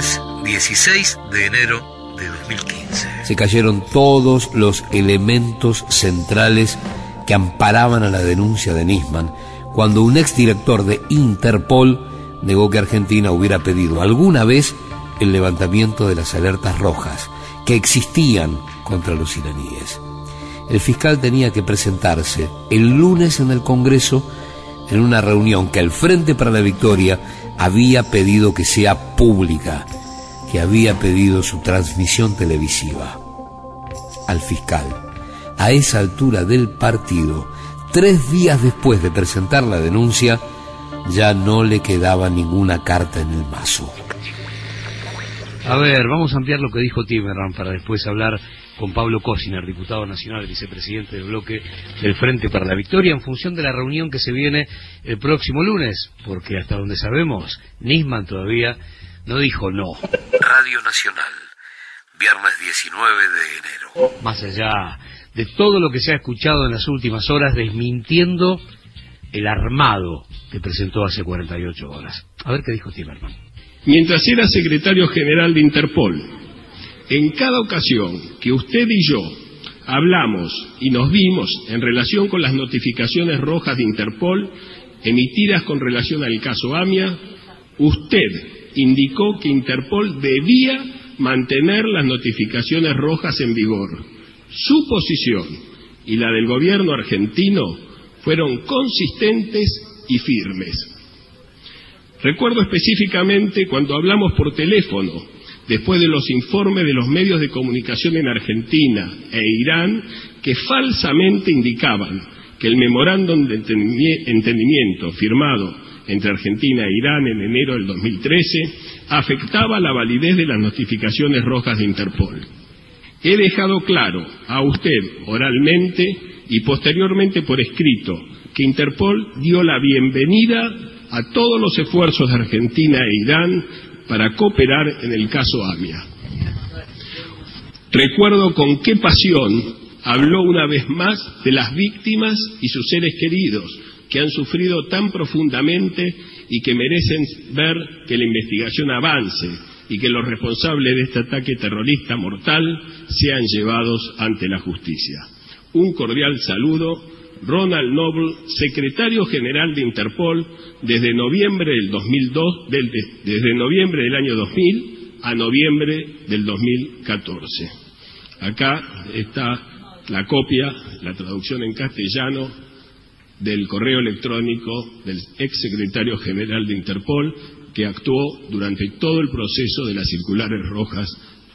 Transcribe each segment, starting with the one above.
lunes 16 de enero de 2015. Se cayeron todos los elementos centrales que amparaban a la denuncia de Nisman cuando un exdirector de Interpol negó que Argentina hubiera pedido alguna vez el levantamiento de las alertas rojas que existían contra los iraníes. El fiscal tenía que presentarse el lunes en el Congreso en una reunión que el Frente para la Victoria había pedido que sea pública, que había pedido su transmisión televisiva. Al fiscal, a esa altura del partido, tres días después de presentar la denuncia, ya no le quedaba ninguna carta en el mazo. A ver, vamos a ampliar lo que dijo Timerman para después hablar con Pablo Cosiner, diputado nacional, vicepresidente del bloque del Frente para la Victoria, en función de la reunión que se viene el próximo lunes, porque hasta donde sabemos, Nisman todavía no dijo no. Radio Nacional, viernes 19 de enero. Más allá de todo lo que se ha escuchado en las últimas horas, desmintiendo el armado que presentó hace 48 horas. A ver qué dijo Timerman. Mientras era secretario general de Interpol, en cada ocasión que usted y yo hablamos y nos vimos en relación con las notificaciones rojas de Interpol emitidas con relación al caso AMIA, usted indicó que Interpol debía mantener las notificaciones rojas en vigor. Su posición y la del gobierno argentino fueron consistentes y firmes. Recuerdo específicamente cuando hablamos por teléfono, después de los informes de los medios de comunicación en Argentina e Irán, que falsamente indicaban que el memorándum de entendimiento firmado entre Argentina e Irán en enero del 2013 afectaba la validez de las notificaciones rojas de Interpol. He dejado claro a usted oralmente y posteriormente por escrito que Interpol dio la bienvenida a todos los esfuerzos de Argentina e Irán para cooperar en el caso AMIA. Recuerdo con qué pasión habló una vez más de las víctimas y sus seres queridos que han sufrido tan profundamente y que merecen ver que la investigación avance y que los responsables de este ataque terrorista mortal sean llevados ante la justicia. Un cordial saludo Ronald Noble, secretario general de Interpol desde noviembre del 2002, desde noviembre del año 2000 a noviembre del 2014. Acá está la copia, la traducción en castellano del correo electrónico del ex secretario general de Interpol que actuó durante todo el proceso de las circulares rojas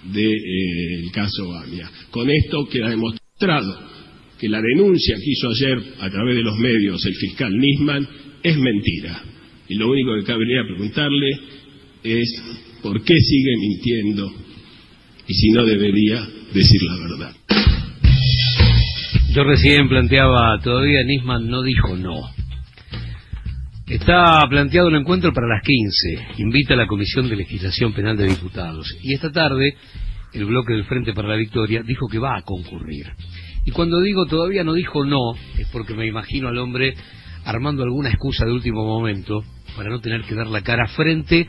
del eh, caso AMIA. Con esto queda demostrado que la denuncia que hizo ayer a través de los medios el fiscal Nisman es mentira. Y lo único que cabría preguntarle es por qué sigue mintiendo y si no debería decir la verdad. Yo recién planteaba, todavía Nisman no dijo no. Está planteado el encuentro para las 15. Invita a la Comisión de Legislación Penal de Diputados. Y esta tarde, el bloque del Frente para la Victoria dijo que va a concurrir. Y cuando digo todavía no dijo no, es porque me imagino al hombre armando alguna excusa de último momento para no tener que dar la cara frente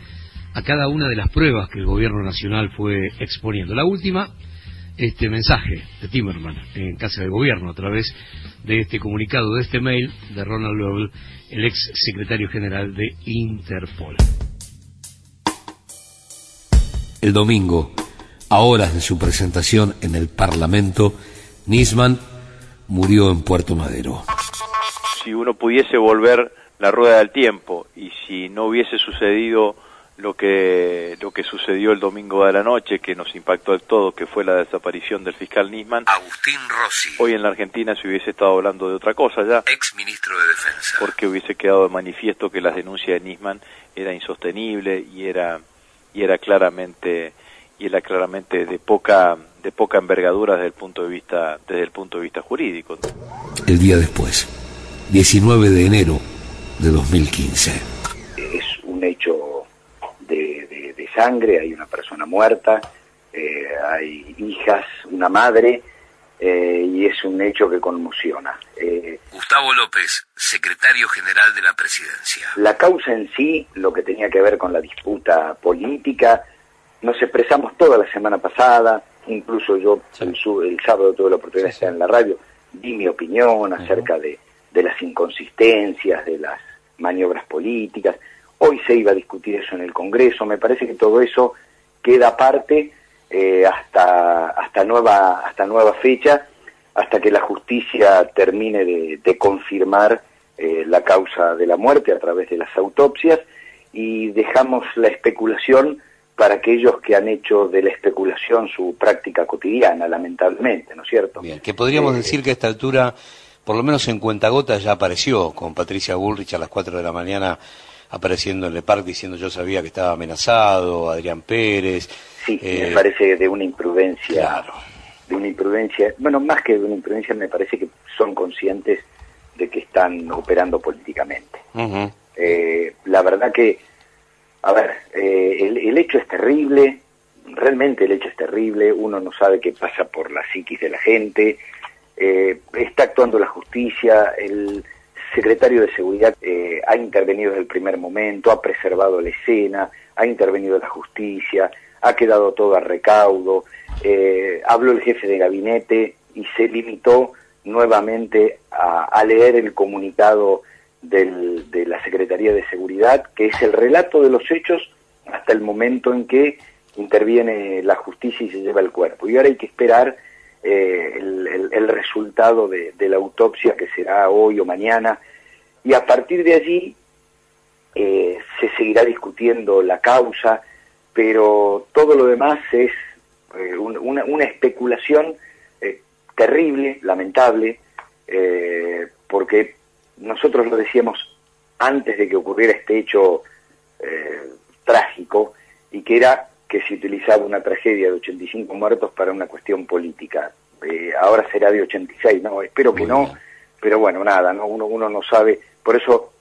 a cada una de las pruebas que el gobierno nacional fue exponiendo. La última, este mensaje de Timerman en casa del gobierno a través de este comunicado, de este mail de Ronald Lovell, el ex secretario general de Interpol. El domingo, a horas de su presentación en el Parlamento, Nisman murió en Puerto Madero. Si uno pudiese volver la rueda del tiempo y si no hubiese sucedido lo que lo que sucedió el domingo de la noche que nos impactó del todo que fue la desaparición del fiscal Nisman Agustín Rossi. hoy en la Argentina se hubiese estado hablando de otra cosa ya. Ex ministro de defensa. Porque hubiese quedado de manifiesto que las denuncias de Nisman era insostenible y era y era claramente y era claramente de poca de poca envergadura desde el punto de vista desde el punto de vista jurídico. El día después, 19 de enero de 2015. Es un hecho de, de, sangre, hay una persona muerta, eh, hay hijas, una madre, eh, y es un hecho que conmociona. Eh, Gustavo López, secretario general de la presidencia. La causa en sí, lo que tenía que ver con la disputa política, nos expresamos toda la semana pasada, incluso yo el, sábado tuve la oportunidad de estar en la radio, di mi opinión acerca de, de las inconsistencias, de las maniobras políticas. Hoy se iba a discutir eso en el Congreso, me parece que todo eso queda aparte eh, hasta, hasta, nueva, hasta nueva fecha, hasta que la justicia termine de, confirmar eh, la causa de la muerte a través de las autopsias. Y dejamos la especulación para aquellos que han hecho de la especulación su práctica cotidiana, lamentablemente, ¿no es cierto? Bien, que podríamos eh, decir que a esta altura, por lo menos en cuentagotas, ya apareció con Patricia Bullrich a las 4 de la mañana apareciendo en Le Parc diciendo yo sabía que estaba amenazado, Adrián Pérez. Sí, me eh, parece de una imprudencia. Claro. De una imprudencia, bueno, más que de una imprudencia, me parece que son conscientes de que están operando políticamente. Eh, la verdad que a ver, eh, el, hecho es terrible, realmente el hecho es terrible, uno no sabe qué pasa por la psiquis de la gente, eh, está actuando la justicia, el secretario de Seguridad eh, ha intervenido desde el primer momento, ha preservado la escena, ha intervenido la justicia, ha quedado todo a recaudo, habló el jefe de gabinete y se limitó nuevamente a leer el comunicado de la Secretaría de Seguridad, que es el relato de los hechos hasta el momento en que interviene la justicia y se lleva el cuerpo. Y ahora hay que esperar eh, el, resultado de, la autopsia que será hoy o mañana. Y a partir de allí eh, se seguirá discutiendo la causa, pero todo lo demás es eh, una, especulación terrible, lamentable, porque nosotros lo decíamos antes de que ocurriera este hecho eh, trágico y que era que se utilizaba una tragedia de 85 muertos para una cuestión política. Eh, ahora será de 86, no, espero que no, pero bueno, nada, no uno, uno no sabe, por eso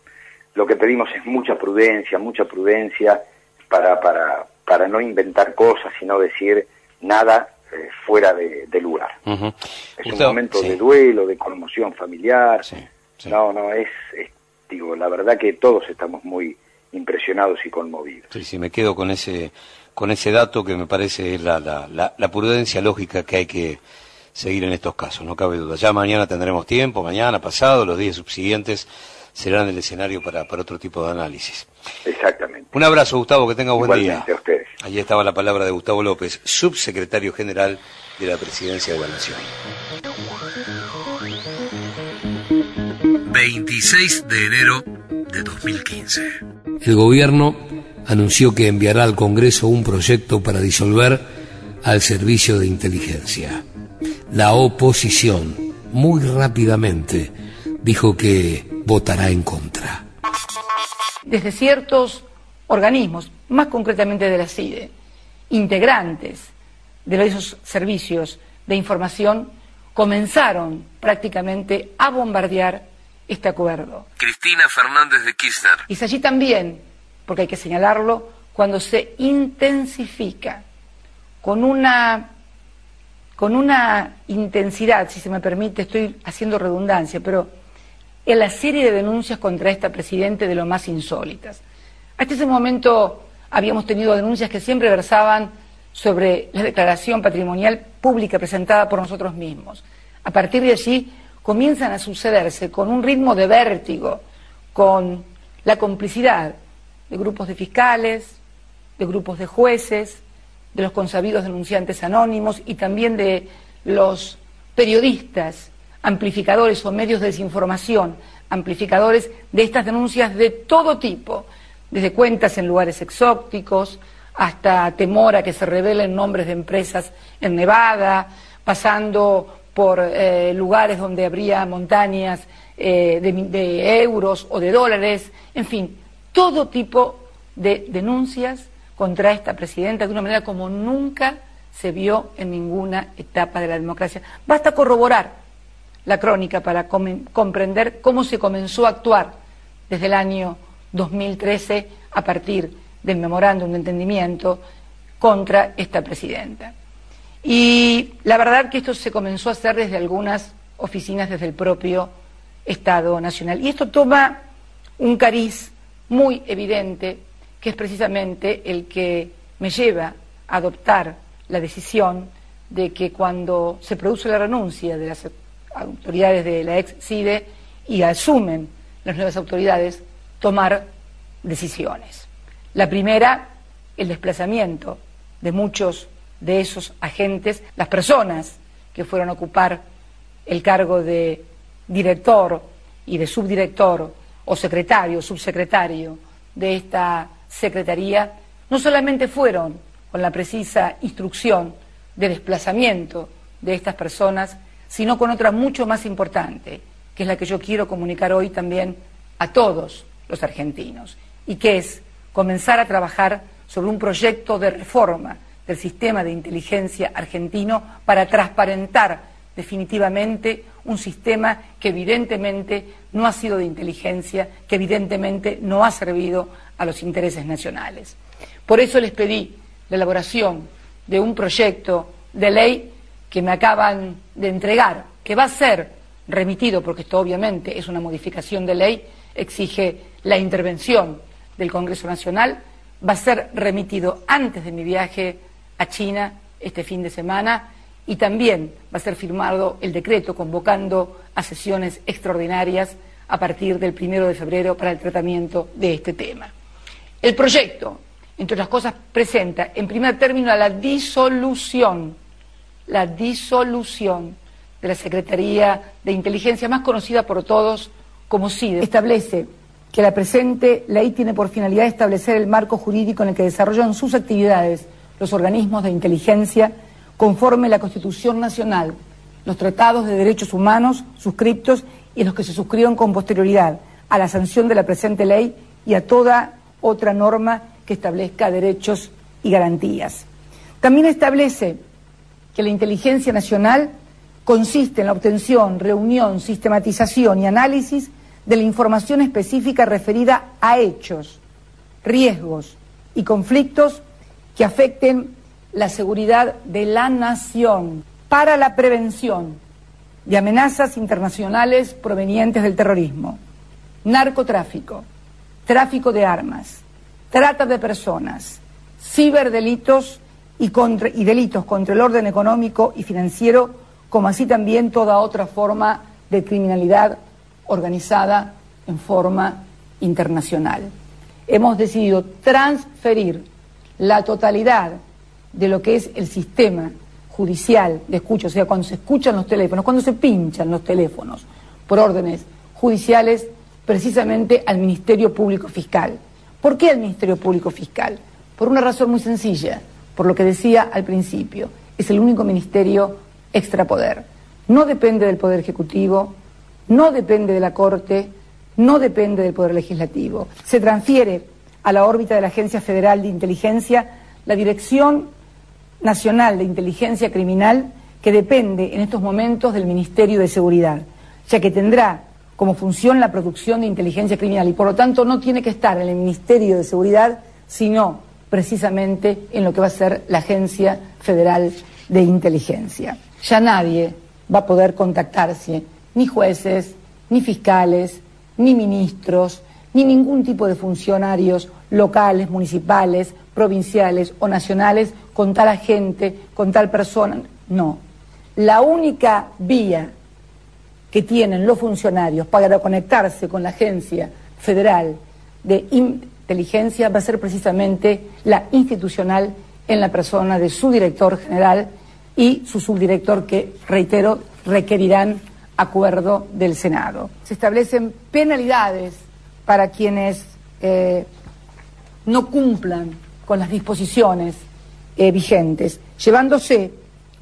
lo que pedimos es mucha prudencia, mucha prudencia para, para, para no inventar cosas, sino decir nada eh, fuera de, lugar. Es un momento de duelo, de conmoción familiar, no, no, es, digo, la verdad que todos estamos muy impresionados y conmovidos. Sí, sí, me quedo con ese, con ese dato que me parece la, la, la, prudencia lógica que hay que seguir en estos casos, no cabe duda. Ya mañana tendremos tiempo, mañana, pasado, los días subsiguientes serán el escenario para, para otro tipo de análisis. Exactamente. Un abrazo, Gustavo, que tenga buen Igualmente día. A ustedes. Allí estaba la palabra de Gustavo López, subsecretario general de la Presidencia de la Nación. 26 de enero de 2015. El gobierno anunció que enviará al Congreso un proyecto para disolver al servicio de inteligencia. La oposición, muy rápidamente, dijo que votará en contra. Desde ciertos organismos, más concretamente de la CIDE, integrantes de esos servicios de información, comenzaron prácticamente a bombardear este acuerdo. Cristina Fernández de Kirchner. Y es allí también, porque hay que señalarlo, cuando se intensifica con una con una intensidad, si se me permite, estoy haciendo redundancia, pero en la serie de denuncias contra esta presidente de lo más insólitas. Hasta ese momento habíamos tenido denuncias que siempre versaban sobre la declaración patrimonial pública presentada por nosotros mismos. A partir de allí comienzan a sucederse con un ritmo de vértigo, con la complicidad de grupos de fiscales, de grupos de jueces, de los consabidos denunciantes anónimos y también de los periodistas, amplificadores o medios de desinformación, amplificadores de estas denuncias de todo tipo, desde cuentas en lugares exóticos hasta temor a que se revelen nombres de empresas en Nevada, pasando por eh, lugares donde habría montañas eh, de, euros o de dólares, en fin, todo tipo de denuncias contra esta presidenta de una manera como nunca se vio en ninguna etapa de la democracia. Basta corroborar la crónica para comprender cómo se comenzó a actuar desde el año 2013 a partir del memorándum de entendimiento contra esta presidenta. Y la verdad que esto se comenzó a hacer desde algunas oficinas desde el propio Estado Nacional. Y esto toma un cariz muy evidente, que es precisamente el que me lleva adoptar la decisión de que cuando se produce la renuncia de las autoridades de la ex CIDE y asumen las nuevas autoridades, tomar decisiones. La primera, el desplazamiento de muchos de esos agentes, las personas que fueron a ocupar el cargo de director y de subdirector o secretario subsecretario de esta Secretaría, no solamente fueron con la precisa instrucción de desplazamiento de estas personas, sino con otra mucho más importante, que es la que yo quiero comunicar hoy también a todos los argentinos, y que es comenzar a trabajar sobre un proyecto de reforma del sistema de inteligencia argentino para transparentar definitivamente un sistema que evidentemente no ha sido de inteligencia, que evidentemente no ha servido a los intereses nacionales. Por eso les pedí la elaboración de un proyecto de ley que me acaban de entregar, que va a ser remitido, porque esto obviamente es una modificación de ley, exige la intervención del Congreso Nacional, va a ser remitido antes de mi viaje a China este fin de semana y también va a ser firmado el decreto convocando a sesiones extraordinarias a partir del primero de febrero para el tratamiento de este tema. El proyecto, entre otras cosas, presenta en primer término la disolución, la disolución de la Secretaría de Inteligencia, más conocida por todos como CIDE. Establece que la presente ley tiene por finalidad establecer el marco jurídico en el que desarrollan sus actividades los organismos de inteligencia conforme la Constitución Nacional, los tratados de derechos humanos suscriptos y los que se suscriban con posterioridad a la sanción de la presente ley y a toda otra norma que establezca derechos y garantías. También establece que la inteligencia nacional consiste en la obtención, reunión, sistematización y análisis de la información específica referida a hechos, riesgos y conflictos que afecten la seguridad de la nación para la prevención de amenazas internacionales provenientes del terrorismo, narcotráfico, tráfico de armas, trata de personas, ciberdelitos y, y delitos contra el orden económico y financiero, como así también toda otra forma de criminalidad organizada en forma internacional. Hemos decidido transferir la totalidad de lo que es el sistema judicial de escucha, o sea, cuando se escuchan los teléfonos, cuando se pinchan los teléfonos por órdenes judiciales, precisamente al Ministerio Público Fiscal. ¿Por qué al Ministerio Público Fiscal? Por una razón muy sencilla, por lo que decía al principio, es el único ministerio extrapoder. No depende del Poder Ejecutivo, no depende de la Corte, no depende del Poder Legislativo. Se transfiere a la órbita de la Agencia Federal de Inteligencia la Dirección Nacional de Inteligencia Criminal que depende en estos momentos del Ministerio de Seguridad, ya que tendrá como función la producción de inteligencia criminal y por lo tanto no tiene que estar en el Ministerio de Seguridad, sino precisamente en lo que va a ser la Agencia Federal de Inteligencia. Ya nadie va a poder contactarse, ni jueces, ni fiscales, ni ministros, ni ningún tipo de funcionarios locales, municipales, provinciales o nacionales con tal agente, con tal persona. No. La única vía que tienen los funcionarios para conectarse con la Agencia Federal de Inteligencia va a ser precisamente la institucional en la persona de su director general y su subdirector que, reitero, requerirán acuerdo del Senado. Se establecen penalidades para quienes eh, no cumplan con las disposiciones eh, vigentes, llevándose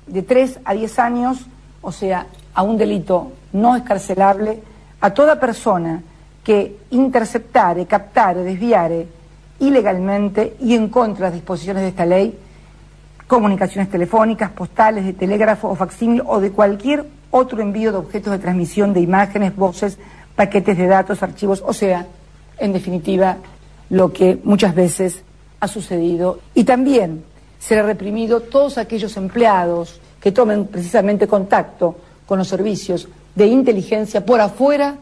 de 3 a 10 años, o sea, a un delito no escarcelable, a toda persona que interceptare, captare, desviare ilegalmente y en contra de las disposiciones de esta ley comunicaciones telefónicas, postales, de telégrafo o facsímil o de cualquier otro envío de objetos de transmisión de imágenes, voces, paquetes de datos, archivos, o sea, en definitiva, lo que muchas veces ha sucedido. Y también será reprimido todos aquellos empleados que tomen precisamente contacto con los servicios de inteligencia por afuera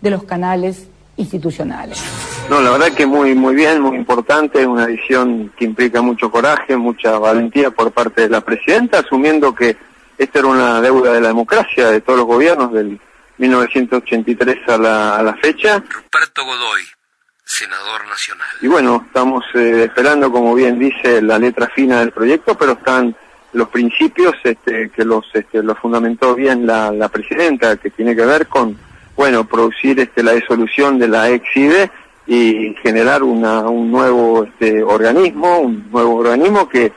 de los canales institucionales. No, la verdad que muy muy bien, muy importante, una decisión que implica mucho coraje, mucha valentía por parte de la presidenta, asumiendo que esta era una deuda de la democracia de todos los gobiernos del 1983 a la, a la fecha. Ruperto Godoy, senador nacional. Y bueno, estamos eh, esperando, como bien dice, la letra fina del proyecto, pero están los principios este, que los, este, los fundamentó bien la, la presidenta, que tiene que ver con, bueno, producir este, la disolución de la ex-IDE y generar una, un nuevo este, organismo, un nuevo organismo que,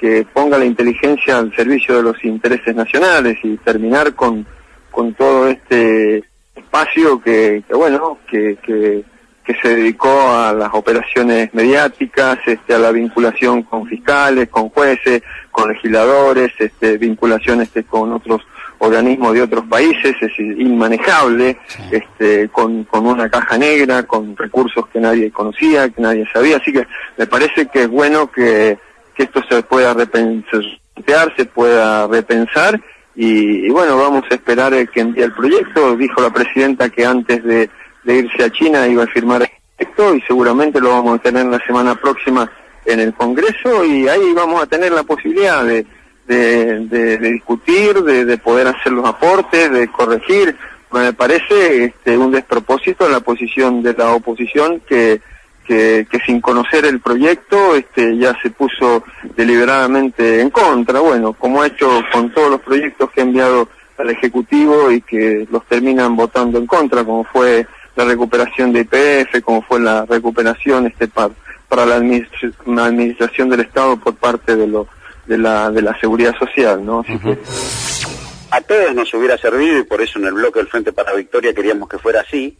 que ponga la inteligencia al servicio de los intereses nacionales y terminar con, con todo este espacio que, que bueno, que, que que se dedicó a las operaciones mediáticas, este, a la vinculación con fiscales, con jueces, con legisladores, este, vinculación este, con otros organismos de otros países, es inmanejable, este, con, con una caja negra, con recursos que nadie conocía, que nadie sabía, así que me parece que es bueno que, que esto se pueda repensar, se pueda repensar y, y bueno, vamos a esperar que envíe el proyecto, dijo la presidenta que antes de de irse a China iba a firmar esto y seguramente lo vamos a tener la semana próxima en el Congreso y ahí vamos a tener la posibilidad de, de, discutir, de, poder hacer los aportes, de corregir. Me parece este, un despropósito la posición de la oposición que, que, que, sin conocer el proyecto este, ya se puso deliberadamente en contra. Bueno, como ha hecho con todos los proyectos que ha enviado al Ejecutivo y que los terminan votando en contra, como fue la recuperación de IPF, como fue la recuperación este para, para la, administración del Estado por parte de lo de la, de la seguridad social, ¿no? A todos nos hubiera servido, y por eso en el bloque del Frente para la Victoria queríamos que fuera así,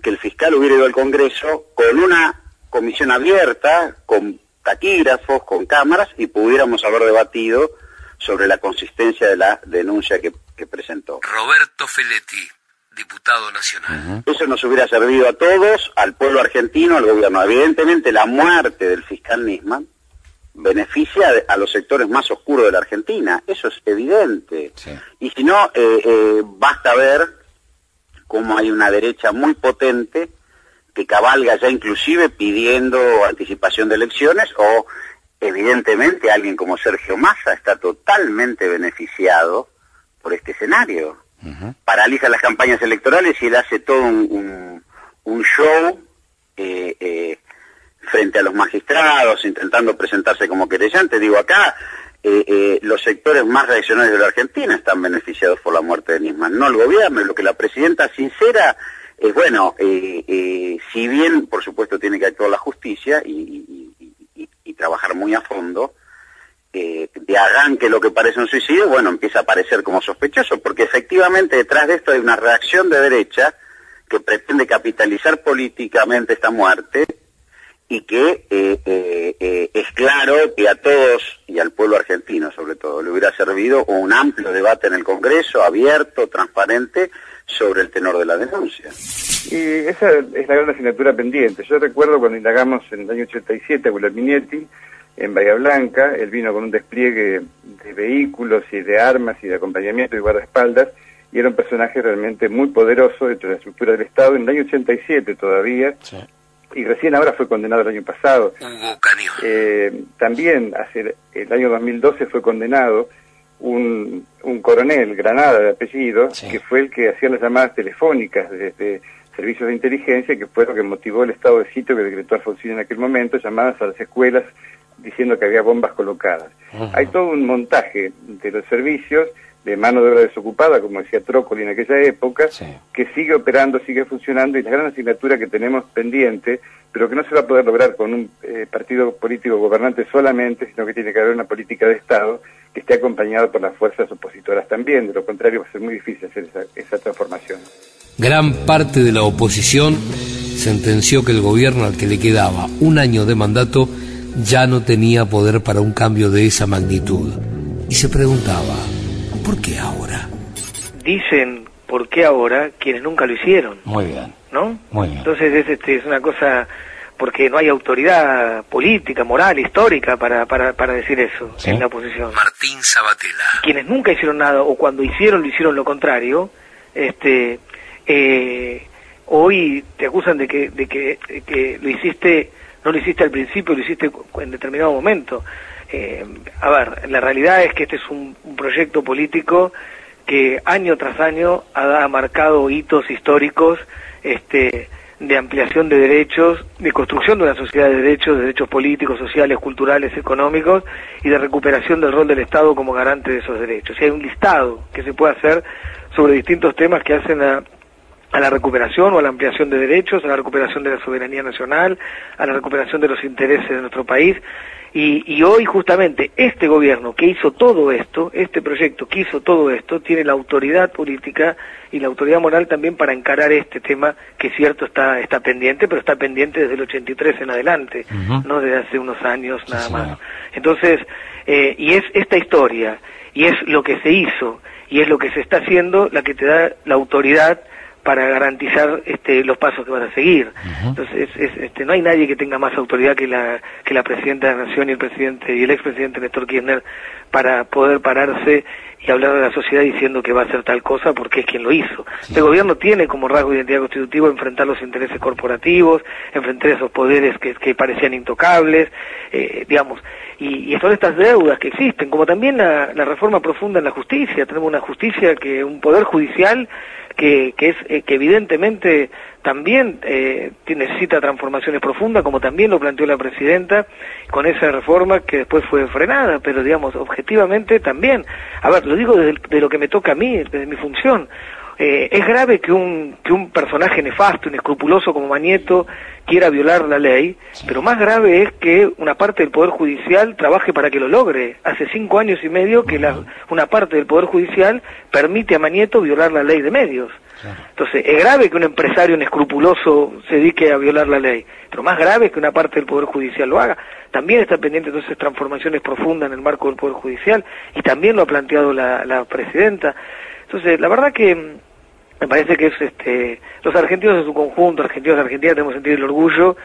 que el fiscal hubiera ido al Congreso con una comisión abierta, con taquígrafos, con cámaras, y pudiéramos haber debatido sobre la consistencia de la denuncia que, que presentó. Roberto Feletti diputado nacional. Eso nos hubiera servido a todos, al pueblo argentino, al gobierno. Evidentemente la muerte del fiscal Nisman beneficia a los sectores más oscuros de la Argentina, eso es evidente. Y si no, eh, eh, basta ver cómo hay una derecha muy potente que cabalga ya inclusive pidiendo anticipación de elecciones o evidentemente alguien como Sergio Massa está totalmente beneficiado por este escenario paraliza las campañas electorales y él hace todo un, show eh, eh, frente a los magistrados, intentando presentarse como querellante. Digo, acá eh, los sectores más reaccionarios de la Argentina están beneficiados por la muerte de Nisman, no el gobierno. Lo que la presidenta sincera es, bueno, si bien, por supuesto, tiene que actuar la justicia y trabajar muy a fondo, de arranque lo que parece un suicidio, bueno, empieza a aparecer como sospechoso, porque efectivamente detrás de esto hay una reacción de derecha que pretende capitalizar políticamente esta muerte y que eh, eh, eh, es claro que a todos y al pueblo argentino sobre todo le hubiera servido un amplio debate en el Congreso, abierto, transparente, sobre el tenor de la denuncia. Y esa es la gran asignatura pendiente. Yo recuerdo cuando indagamos en el año 87 con Minetti, en Bahía Blanca, él vino con un despliegue de vehículos y de armas y de acompañamiento y guardaespaldas, y era un personaje realmente muy poderoso dentro de la estructura del Estado, en el año 87 todavía, y recién ahora fue condenado el año pasado. Eh, también, hace el año 2012 fue condenado un, un coronel, Granada de apellido, que fue el que hacía las llamadas telefónicas desde servicios de inteligencia, que fue lo que motivó el estado de sitio que decretó Alfonsín en aquel momento, llamadas a las escuelas diciendo que había bombas colocadas. Hay todo un montaje de los servicios de mano de obra desocupada, como decía Trócoli en aquella época, que sigue operando, sigue funcionando, y la gran asignatura que tenemos pendiente, pero que no se va a poder lograr con un eh, partido político gobernante solamente, sino que tiene que haber una política de Estado que esté acompañada por las fuerzas opositoras también, de lo contrario va a ser muy difícil hacer esa, esa transformación. Gran parte de la oposición sentenció que el gobierno al que le quedaba un año de mandato ya no tenía poder para un cambio de esa magnitud. Y se preguntaba, ¿por qué ahora? Dicen, ¿por qué ahora? Quienes nunca lo hicieron. Muy bien. ¿No? Muy bien. Entonces es, este, es una cosa porque no hay autoridad política, moral, histórica para, para, para decir eso en la oposición. Martín Sabatella. Quienes nunca hicieron nada o cuando hicieron lo hicieron lo contrario, este, eh, hoy te acusan de que, de que, que lo hiciste, no lo hiciste al principio, lo hiciste en determinado momento. Eh, a ver, la realidad es que este es un, proyecto político que año tras año ha, marcado hitos históricos este, de ampliación de derechos, de construcción de una sociedad de derechos, de derechos políticos, sociales, culturales, económicos y de recuperación del rol del Estado como garante de esos derechos. Y hay un listado que se puede hacer sobre distintos temas que hacen a, a la recuperación o a la ampliación de derechos, a la recuperación de la soberanía nacional, a la recuperación de los intereses de nuestro país. Y, hoy justamente este gobierno que hizo todo esto, este proyecto que hizo todo esto, tiene la autoridad política y la autoridad moral también para encarar este tema que es cierto está, está pendiente, pero está pendiente desde el 83 en adelante, no desde hace unos años nada más. Entonces, eh, y es esta historia, y es lo que se hizo, y es lo que se está haciendo la que te da la autoridad para garantizar este, los pasos que van a seguir. Entonces, este, no hay nadie que tenga más autoridad que la, que la presidenta de la Nación y el presidente y el expresidente Néstor Kirchner para poder pararse y hablar de la sociedad diciendo que va a hacer tal cosa porque es quien lo hizo. El gobierno tiene como rasgo de identidad constitutiva enfrentar los intereses corporativos, enfrentar esos poderes que, que parecían intocables, eh, digamos, y, y, son estas deudas que existen, como también la, la reforma profunda en la justicia. Tenemos una justicia que, un poder judicial que, que es eh, que evidentemente también eh, necesita transformaciones profundas, como también lo planteó la presidenta con esa reforma que después fue frenada, pero digamos, objetivamente también. A ver, lo digo desde de lo que me toca a mí, desde mi función. Eh, es grave que un, que un personaje nefasto, inescrupuloso como Mañeto quiera violar la ley, pero más grave es que una parte del Poder Judicial trabaje para que lo logre. Hace cinco años y medio que la, una parte del Poder Judicial permite a Mañeto violar la ley de medios. Entonces, es grave que un empresario inescrupuloso se dedique a violar la ley, pero más grave es que una parte del Poder Judicial lo haga. También está pendiente entonces transformaciones profundas en el marco del Poder Judicial y también lo ha planteado la, la presidenta. Entonces, la verdad que mm, me parece que es este los argentinos en su conjunto, argentinos y argentinas, tenemos sentir el orgullo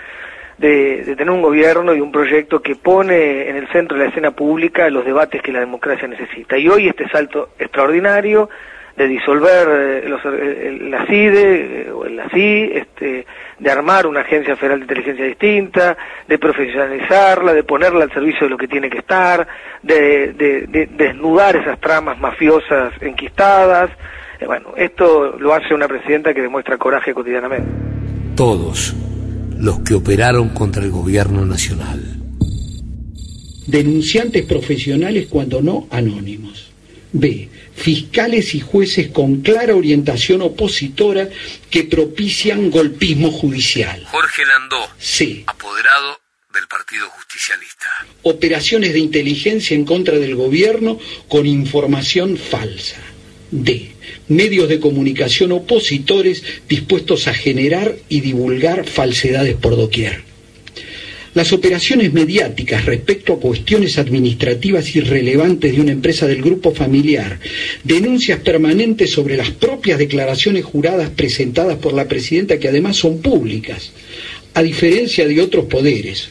de, de, tener un gobierno y un proyecto que pone en el centro de la escena pública los debates que la democracia necesita. Y hoy este salto extraordinario de disolver eh, los, eh, la CIDE eh, o la CI, este, de armar una agencia federal de inteligencia distinta, de profesionalizarla, de ponerla al servicio de lo que tiene que estar, de, de desnudar esas tramas mafiosas enquistadas, bueno, esto lo hace una presidenta que demuestra coraje cotidianamente. Todos los que operaron contra el gobierno nacional. Denunciantes profesionales cuando no anónimos. B. Fiscales y jueces con clara orientación opositora que propician golpismo judicial. Jorge Landó. C. Apoderado del Partido Justicialista. Operaciones de inteligencia en contra del gobierno con información falsa. D. Medios de comunicación opositores dispuestos a generar y divulgar falsedades por doquier. Las operaciones mediáticas respecto a cuestiones administrativas irrelevantes de una empresa del grupo familiar, denuncias permanentes sobre las propias declaraciones juradas presentadas por la presidenta que además son públicas, a diferencia de otros poderes,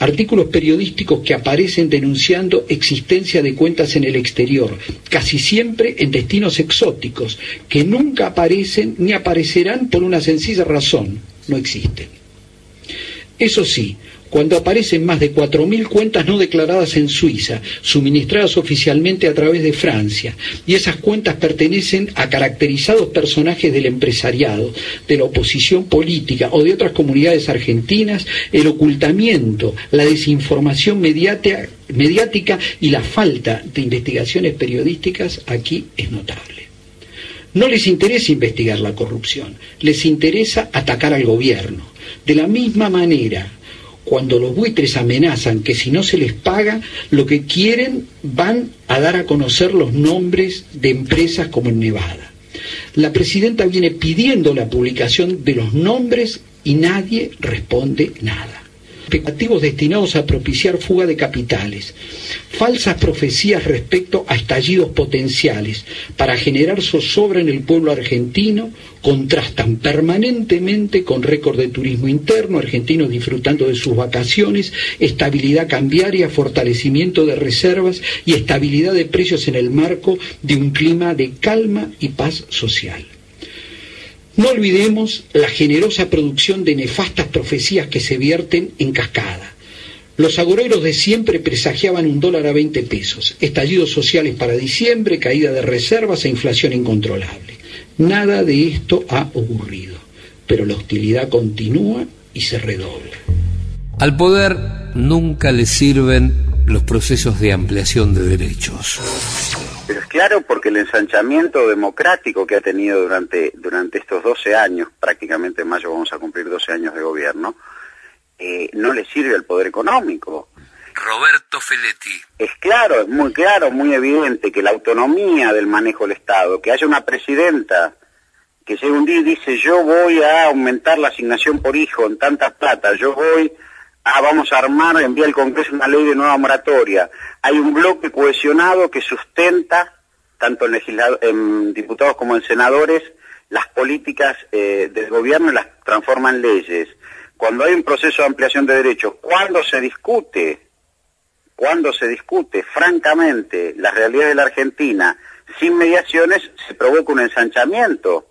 artículos periodísticos que aparecen denunciando existencia de cuentas en el exterior, casi siempre en destinos exóticos, que nunca aparecen ni aparecerán por una sencilla razón, no existen. Eso sí, cuando aparecen más de 4.000 cuentas no declaradas en Suiza, suministradas oficialmente a través de Francia, y esas cuentas pertenecen a caracterizados personajes del empresariado, de la oposición política o de otras comunidades argentinas, el ocultamiento, la desinformación mediática y la falta de investigaciones periodísticas aquí es notable. No les interesa investigar la corrupción, les interesa atacar al gobierno. De la misma manera cuando los buitres amenazan que si no se les paga, lo que quieren van a dar a conocer los nombres de empresas como en Nevada. La presidenta viene pidiendo la publicación de los nombres y nadie responde nada destinados a propiciar fuga de capitales, falsas profecías respecto a estallidos potenciales para generar zozobra en el pueblo argentino, contrastan permanentemente con récord de turismo interno, argentinos disfrutando de sus vacaciones, estabilidad cambiaria, fortalecimiento de reservas y estabilidad de precios en el marco de un clima de calma y paz social. No olvidemos la generosa producción de nefastas profecías que se vierten en cascada. Los agoreros de siempre presagiaban un dólar a 20 pesos, estallidos sociales para diciembre, caída de reservas e inflación incontrolable. Nada de esto ha ocurrido, pero la hostilidad continúa y se redobla. Al poder nunca le sirven los procesos de ampliación de derechos. Pero es claro porque el ensanchamiento democrático que ha tenido durante, durante estos 12 años, prácticamente en mayo vamos a cumplir 12 años de gobierno, eh, no le sirve al poder económico. Roberto Feletti. Es claro, es muy claro, muy evidente que la autonomía del manejo del Estado, que haya una presidenta que llegue un día y dice yo voy a aumentar la asignación por hijo en tantas plata, yo voy ah, vamos a armar, envía al Congreso una ley de nueva moratoria. Hay un bloque cohesionado que sustenta, tanto en, en diputados como en senadores, las políticas eh, del gobierno y las transforma en leyes. Cuando hay un proceso de ampliación de derechos, cuando se discute, cuando se discute francamente la realidad de la Argentina sin mediaciones, se provoca un ensanchamiento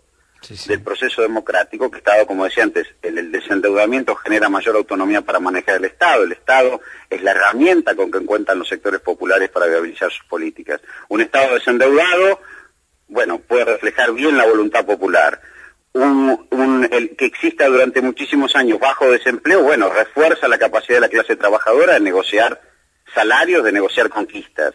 del proceso democrático que Estado, como decía antes, el, desendeudamiento genera mayor autonomía para manejar el Estado. El Estado es la herramienta con que cuentan los sectores populares para viabilizar sus políticas. Un Estado desendeudado, bueno, puede reflejar bien la voluntad popular. Un, el que exista durante muchísimos años bajo desempleo, bueno, refuerza la capacidad de la clase trabajadora de negociar salarios, de negociar conquistas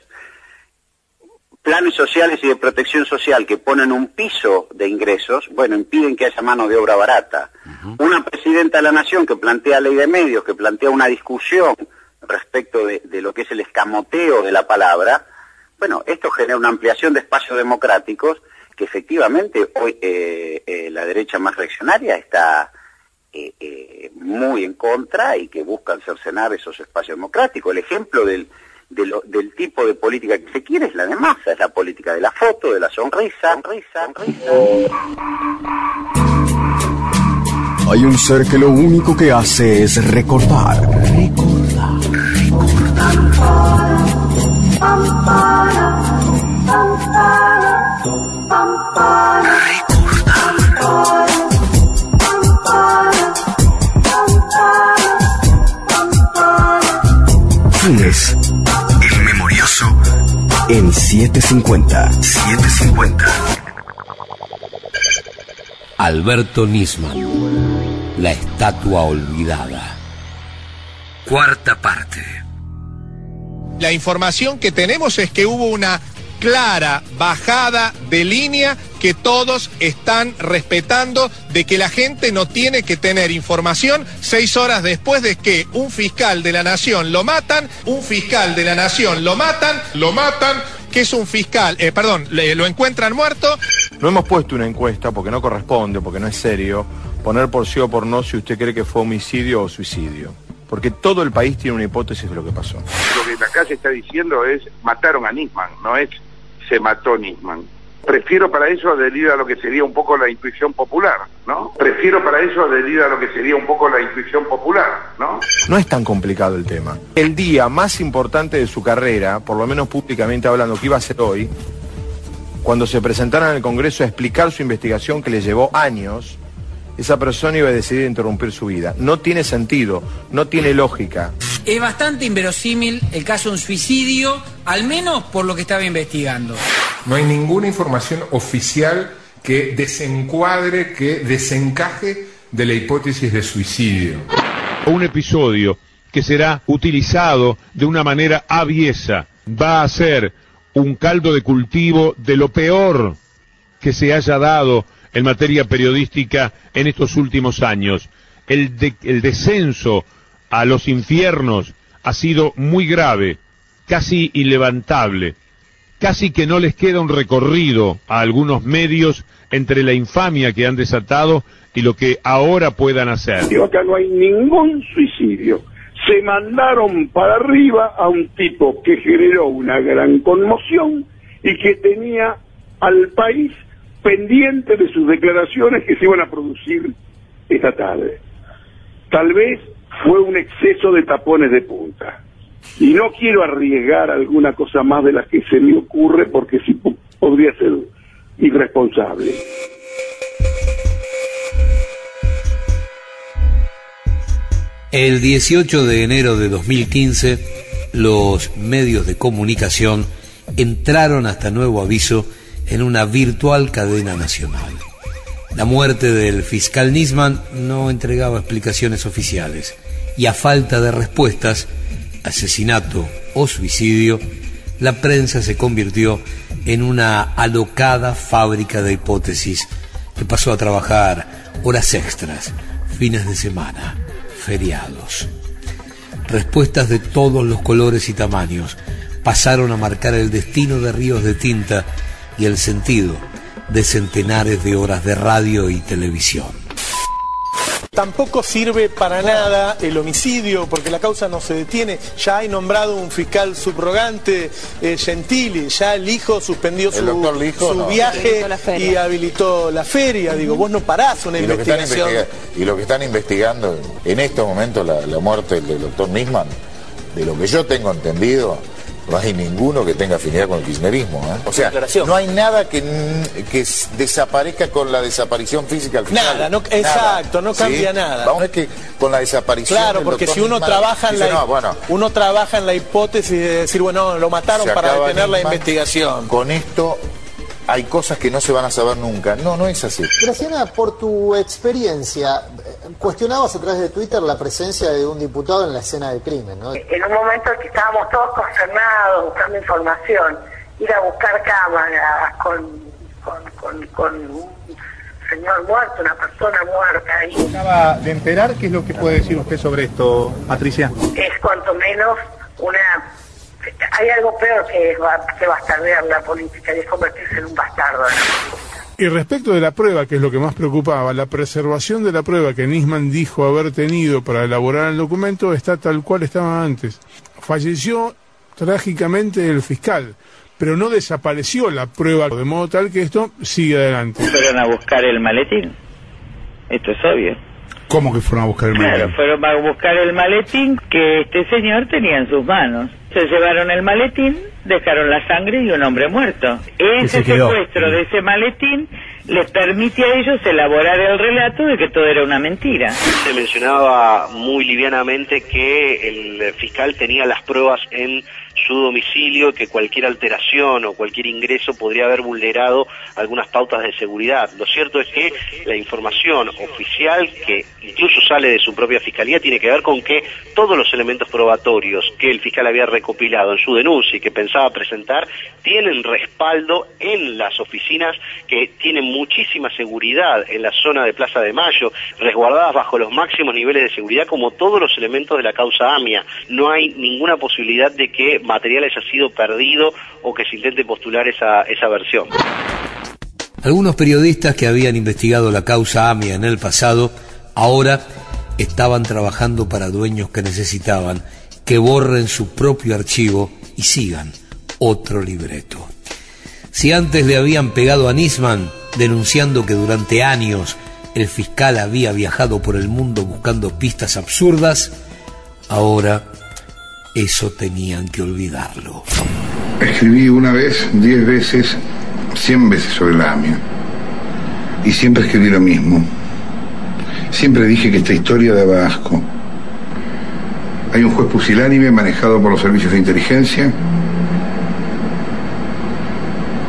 planes sociales y de protección social que ponen un piso de ingresos, bueno, impiden que haya mano de obra barata. Una presidenta de la Nación que plantea ley de medios, que plantea una discusión respecto de, lo que es el escamoteo de la palabra, bueno, esto genera una ampliación de espacios democráticos que efectivamente hoy eh, eh, la derecha más reaccionaria está eh, muy en contra y que buscan cercenar esos espacios democráticos. El ejemplo del del tipo de política que se quiere es la de masa, es la política de la foto, de la sonrisa, sonrisa, sonrisa. Hay un ser que lo único que hace es recordar. Recordar. Funes en 750. 750. Alberto Nisman. La estatua olvidada. Cuarta parte. La información que tenemos es que hubo una clara bajada de línea que todos están respetando de que la gente no tiene que tener información seis horas después de que un fiscal de la nación lo matan, un fiscal de la nación lo matan, lo matan, que es un fiscal, eh, perdón, lo encuentran muerto. No hemos puesto una encuesta porque no corresponde, porque no es serio, poner por sí o por no si usted cree que fue homicidio o suicidio. Porque todo el país tiene una hipótesis de lo que pasó. Lo que acá se está diciendo es mataron a Nisman, no es se mató Nisman. Prefiero para eso adherir a lo que sería un poco la intuición popular, ¿no? Prefiero para eso adherir a lo que sería un poco la intuición popular, ¿no? No es tan complicado el tema. El día más importante de su carrera, por lo menos públicamente hablando, que iba a ser hoy, cuando se presentaron en el Congreso a explicar su investigación que le llevó años, esa persona iba a decidir interrumpir su vida. No tiene sentido, no tiene lógica. Es bastante inverosímil el caso de un suicidio, al menos por lo que estaba investigando. No hay ninguna información oficial que desencuadre, que desencaje de la hipótesis de suicidio. Un episodio que será utilizado de una manera aviesa va a ser un caldo de cultivo de lo peor que se haya dado en materia periodística en estos últimos años. El, el descenso a los infiernos ha sido muy grave, casi ilevantable. Casi que no les queda un recorrido a algunos medios entre la infamia que han desatado y lo que ahora puedan hacer. Digo, acá no hay ningún suicidio. Se mandaron para arriba a un tipo que generó una gran conmoción y que tenía al país pendiente de sus declaraciones que se iban a producir esta tarde. Tal vez fue un exceso de tapones de punta. Y no quiero arriesgar alguna cosa más de las que se me ocurre porque sí podría ser irresponsable. El 18 de enero de 2015, los medios de comunicación entraron hasta nuevo aviso en una virtual cadena nacional. La muerte del fiscal Nisman no entregaba explicaciones oficiales y a falta de respuestas, asesinato o suicidio, la prensa se convirtió en una alocada fábrica de hipótesis que pasó a trabajar horas extras, fines de semana, feriados. Respuestas de todos los colores y tamaños pasaron a marcar el destino de ríos de tinta y el sentido de centenares de horas de radio y televisión. Tampoco sirve para nada el homicidio porque la causa no se detiene. Ya hay nombrado un fiscal subrogante, eh, Gentili, ya el hijo suspendió su, su viaje y habilitó la feria. Digo, vos no parás una y investigación. Lo y lo que están investigando en estos momentos la, la muerte del doctor Nisman, de lo que yo tengo entendido, no hay ninguno que tenga afinidad con el kirchnerismo. ¿eh? O sea, no hay nada que, que desaparezca con la desaparición física al final. Nada, no, exacto, no cambia nada. Vamos a ver que con la desaparición. Claro, porque si uno trabaja en la uno trabaja en la hipótesis de decir, bueno, lo mataron para detener la investigación. Con esto hay cosas que no se van a saber nunca. No, no es así. Graciana, por tu experiencia, cuestionabas a través de Twitter la presencia de un diputado en la escena del crimen, ¿no? En un momento en que estábamos todos consternados, buscando información, ir a buscar cámaras con, con, con, un señor muerto, una persona muerta ahí. Acaba de enterar, ¿qué es lo que puede decir usted sobre esto, Patricia? Es cuanto menos una hay algo peor que, que bastardear la política y es convertirse en un bastardo Y respecto de la prueba, que es lo que más preocupaba, la preservación de la prueba que Nisman dijo haber tenido para elaborar el documento está tal cual estaba antes. Falleció trágicamente el fiscal, pero no desapareció la prueba, de modo tal que esto sigue adelante. Fueron a buscar el maletín. Esto es obvio. ¿Cómo que fueron a buscar el maletín? Claro, fueron a buscar el maletín que este señor tenía en sus manos. Se llevaron el maletín, dejaron la sangre y un hombre muerto. Ese secuestro de ese maletín les permite a ellos elaborar el relato de que todo era una mentira. Se mencionaba muy livianamente que el fiscal tenía las pruebas en su domicilio, que cualquier alteración o cualquier ingreso podría haber vulnerado algunas pautas de seguridad. Lo cierto es que la información oficial, que incluso sale de su propia fiscalía, tiene que ver con que todos los elementos probatorios que el fiscal había recopilado en su denuncia y que pensaba presentar, tienen respaldo en las oficinas que tienen muchísima seguridad en la zona de Plaza de Mayo, resguardadas bajo los máximos niveles de seguridad como todos los elementos de la causa AMIA. No hay ninguna posibilidad de que material haya sido perdido o que se intente postular esa, esa versión. Algunos periodistas que habían investigado la causa AMIA en el pasado, ahora estaban trabajando para dueños que necesitaban que borren su propio archivo y sigan otro libreto. Si antes le habían pegado a Nisman denunciando que durante años el fiscal había viajado por el mundo buscando pistas absurdas, ahora eso tenían que olvidarlo. Escribí una vez, diez veces, cien veces sobre la AMIA. Y siempre escribí lo mismo. Siempre dije que esta historia daba asco. Hay un juez pusilánime manejado por los servicios de inteligencia,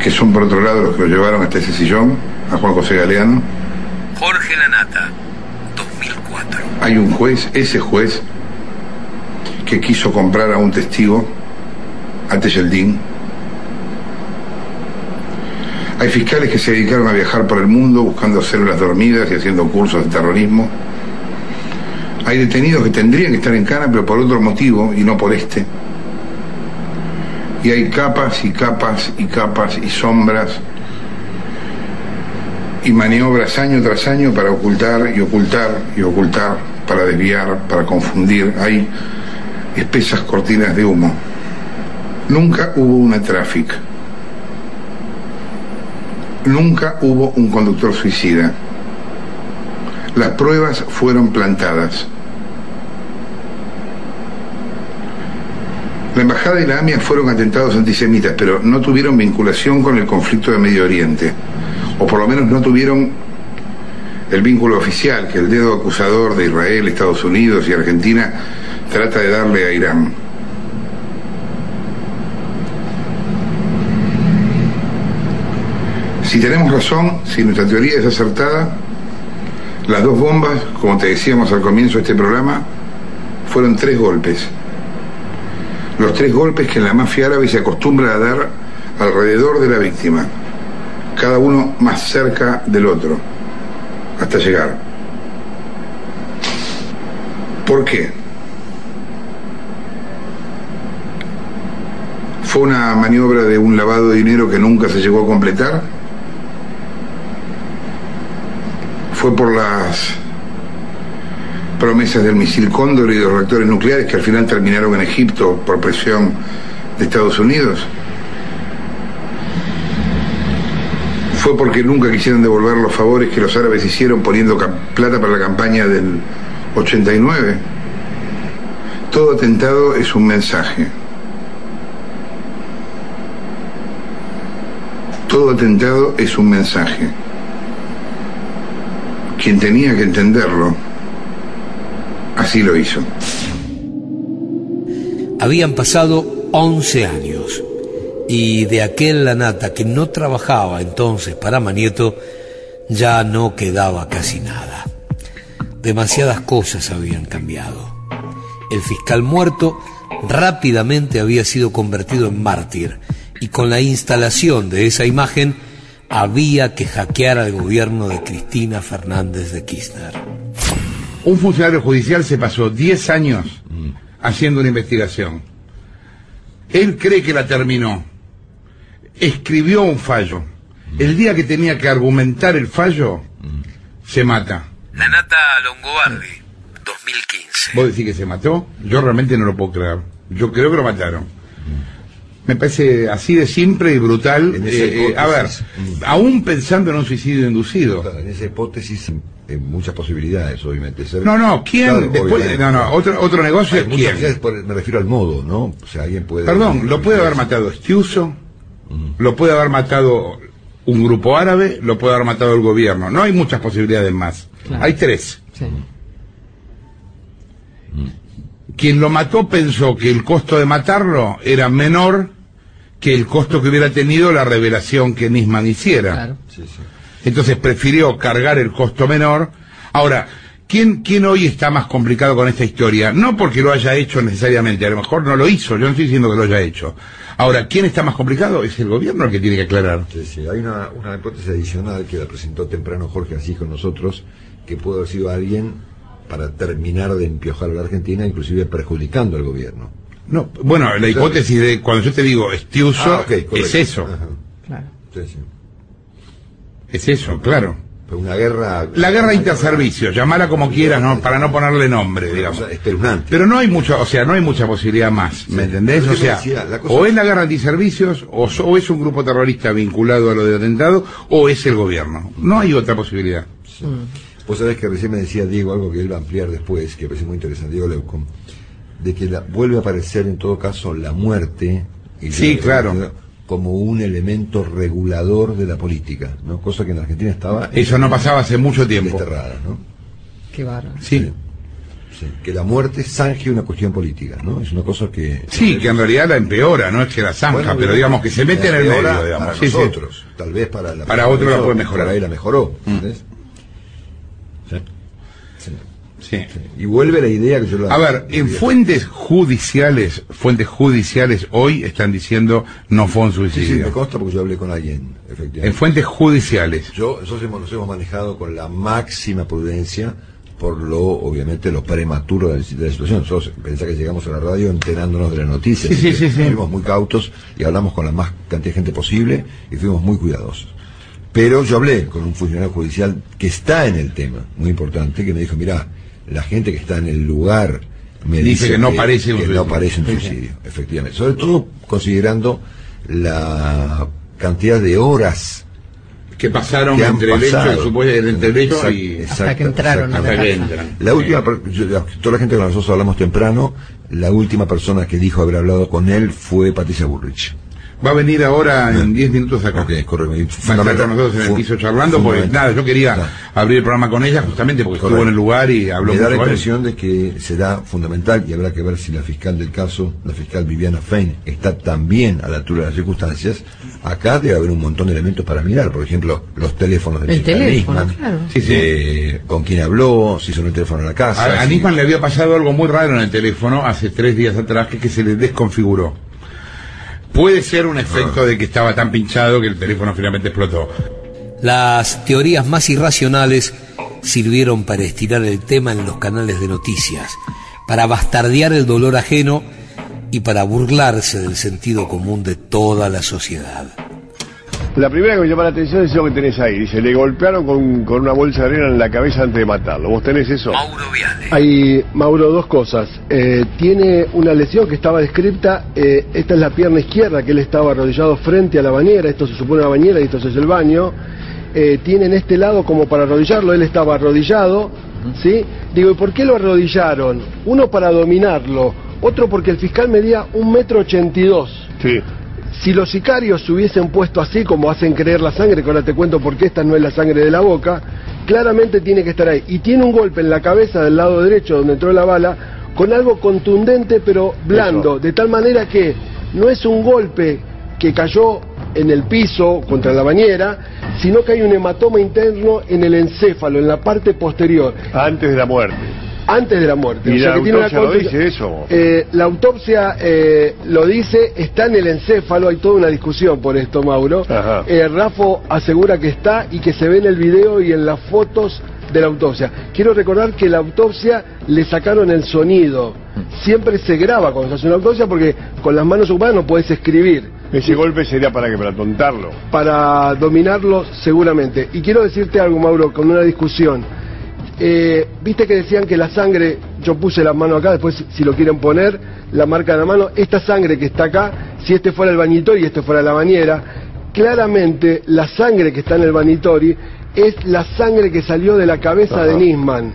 que son por otro lado los que lo llevaron hasta ese sillón, a Juan José Galeano. Jorge Lanata, 2004. Hay un juez, ese juez, que quiso comprar a un testigo, a Tejeldín. Hay fiscales que se dedicaron a viajar por el mundo buscando células dormidas y haciendo cursos de terrorismo. Hay detenidos que tendrían que estar en cana, pero por otro motivo y no por este. Y hay capas y capas y capas y sombras y maniobras año tras año para ocultar y ocultar y ocultar, para desviar, para confundir. Hay espesas cortinas de humo. Nunca hubo una tráfico. Nunca hubo un conductor suicida. Las pruebas fueron plantadas. La embajada y la AMIA fueron atentados antisemitas, pero no tuvieron vinculación con el conflicto de Medio Oriente, o por lo menos no tuvieron el vínculo oficial que el dedo acusador de Israel, Estados Unidos y Argentina trata de darle a Irán. Si tenemos razón, si nuestra teoría es acertada, las dos bombas, como te decíamos al comienzo de este programa, fueron tres golpes. Los tres golpes que en la mafia árabe se acostumbra a dar alrededor de la víctima, cada uno más cerca del otro, hasta llegar. ¿Por qué? ¿Fue una maniobra de un lavado de dinero que nunca se llegó a completar? ¿Fue por las promesas del misil Cóndor y de los reactores nucleares que al final terminaron en Egipto por presión de Estados Unidos? ¿Fue porque nunca quisieron devolver los favores que los árabes hicieron poniendo plata para la campaña del 89? Todo atentado es un mensaje. Todo atentado es un mensaje. Quien tenía que entenderlo, así lo hizo. Habían pasado 11 años y de aquel Lanata que no trabajaba entonces para Manieto ya no quedaba casi nada. Demasiadas cosas habían cambiado. El fiscal muerto rápidamente había sido convertido en mártir y con la instalación de esa imagen había que hackear al gobierno de Cristina Fernández de Kirchner. Un funcionario judicial se pasó 10 años haciendo una investigación. Él cree que la terminó. Escribió un fallo. El día que tenía que argumentar el fallo, se mata. La Nata Longobardi, 2015. ¿Vos decís que se mató? Yo realmente no lo puedo creer. Yo creo que lo mataron. Me parece así de simple y brutal. Eh, eh, a ver, aún pensando en un suicidio inducido. en esa hipótesis hay muchas posibilidades, obviamente. No, no, ¿quién? después, no, no, otro, otro negocio es quién. me refiero al modo, ¿no? O sea, alguien puede... Perdón, lo puede haber matado Estiuso, lo puede haber matado un grupo árabe, lo puede haber matado el gobierno. No hay muchas posibilidades más. Hay tres. Quien lo mató pensó que el costo de matarlo era menor que el costo que hubiera tenido la revelación que Nisman hiciera. Entonces prefirió cargar el costo menor. Ahora, ¿quién, ¿quién hoy está más complicado con esta historia? No porque lo haya hecho necesariamente, a lo mejor no lo hizo, yo no estoy diciendo que lo haya hecho. Ahora, ¿quién está más complicado? Es el gobierno el que tiene que aclarar. Sí, sí. Hay una, una hipótesis adicional que la presentó temprano Jorge así con nosotros, que puede haber sido alguien para terminar de empiojar a la Argentina, inclusive perjudicando al gobierno. No, bueno, la hipótesis de cuando yo te digo estiuso ah, es eso. Claro. Es eso, claro. una guerra. La guerra interservicios, llamala como quieras, no, para no ponerle nombre, digamos. Pero no hay mucho, o sea, no hay mucha posibilidad más, ¿me entendés? O sea, o es la guerra antiservicios, o, o, es un grupo terrorista vinculado a lo de atentado, o es el gobierno. No hay otra posibilidad. Vos sabés que recién me decía Diego algo que él va a ampliar después, que me parece muy interesante, Diego Leucom de que la, vuelve a aparecer en todo caso la muerte y sí, claro. como un elemento regulador de la política, ¿no? Cosa que en Argentina estaba Eso no pasaba hace mucho tiempo. Desterrada, ¿no? Qué bárbaro. Sí. sí. Que la muerte zanje una cuestión política, ¿no? Es una cosa que... Sí, que en realidad la empeora, no es que la zanja, pero digamos que se mete en el medio, digamos. Para nosotros, tal vez para la... Para otros la puede mejorar. Ahí la mejoró, mm. Y vuelve la idea que yo lo A ver, en fuentes judiciales, fuentes judiciales hoy están diciendo no fue un suicidio. Sí, sí, me consta porque yo hablé con alguien, efectivamente. En fuentes judiciales. Yo, nosotros hemos, nos hemos manejado con la máxima prudencia por lo, obviamente, lo prematuro de la, situación. Nosotros pensá que llegamos a la radio enterándonos de la noticia. Sí, sí, sí, Fuimos muy cautos y hablamos con la más cantidad de gente posible y fuimos muy cuidadosos. Pero yo hablé con un funcionario judicial que está en el tema, muy importante, que me dijo, mira, la gente que está en el lugar me dice, que, no parece un suicidio. no parece un suicidio, efectivamente. Sobre todo considerando la cantidad de horas que pasaron entre, el hecho, entre el hecho y hasta que entraron. Hasta que entran. La última, toda la gente con nosotros hablamos temprano, la última persona que dijo haber hablado con él fue Patricia Burrich. Va a venir ahora en 10 minutos acá. Ok, correcto. Fundamental. nosotros en el piso charlando, porque nada, yo quería abrir el programa con ella justamente porque estuvo en el lugar y habló Me da la con impresión de que será fundamental y habrá que ver si la fiscal del caso, la fiscal Viviana Fein, está también a la altura de las circunstancias. Acá debe haber un montón de elementos para mirar, por ejemplo, los teléfonos del El fiscal teléfono, Nisman, claro. Sí, sí. eh, con quién habló, si sonó el teléfono en la casa. A, a si- Nisman le había pasado algo muy raro en el teléfono hace tres días atrás, que, que se le desconfiguró. Puede ser un efecto de que estaba tan pinchado que el teléfono finalmente explotó. Las teorías más irracionales sirvieron para estirar el tema en los canales de noticias, para bastardear el dolor ajeno y para burlarse del sentido común de toda la sociedad. La primera que me llama la atención es eso que tenés ahí. Dice, le golpearon con, con una bolsa de arena en la cabeza antes de matarlo. ¿Vos tenés eso? Mauro Viale. Hay, Mauro, dos cosas. Eh, tiene una lesión que estaba descripta. eh, esta es la pierna izquierda, que él estaba arrodillado frente a la bañera. Esto se supone una bañera y esto es el baño. Eh, tiene en este lado como para arrodillarlo. Él estaba arrodillado. ¿sí? Digo, ¿y por qué lo arrodillaron? Uno para dominarlo. Otro porque el fiscal medía un metro ochenta y dos. Sí. Si los sicarios se hubiesen puesto así, como hacen creer la sangre, que ahora te cuento por qué esta no es la sangre de la boca, claramente tiene que estar ahí. Y tiene un golpe en la cabeza del lado derecho donde entró la bala, con algo contundente pero blando, de tal manera que no es un golpe que cayó en el piso contra la bañera, sino que hay un hematoma interno en el encéfalo, en la parte posterior. Antes de la muerte. Antes de la muerte. ¿Y O sea la que tiene una autopsia lo dice eso? eh, la autopsia eh, lo dice, está en el encéfalo, hay toda una discusión por esto, Mauro. Eh, Rafo asegura que está y que se ve en el video y en las fotos de la autopsia. Quiero recordar que la autopsia le sacaron el sonido. Siempre se graba cuando se hace una autopsia porque con las manos ocupadas no puedes escribir. Ese golpe sería para que para tontarlo. Para dominarlo seguramente. Y quiero decirte algo, Mauro, con una discusión. Eh, Viste que decían que la sangre, yo puse la mano acá, después si lo quieren poner, la marca de la mano, esta sangre que está acá, si este fuera el bañitori y este fuera la bañera, claramente la sangre que está en el bañitori es la sangre que salió de la cabeza de Nisman.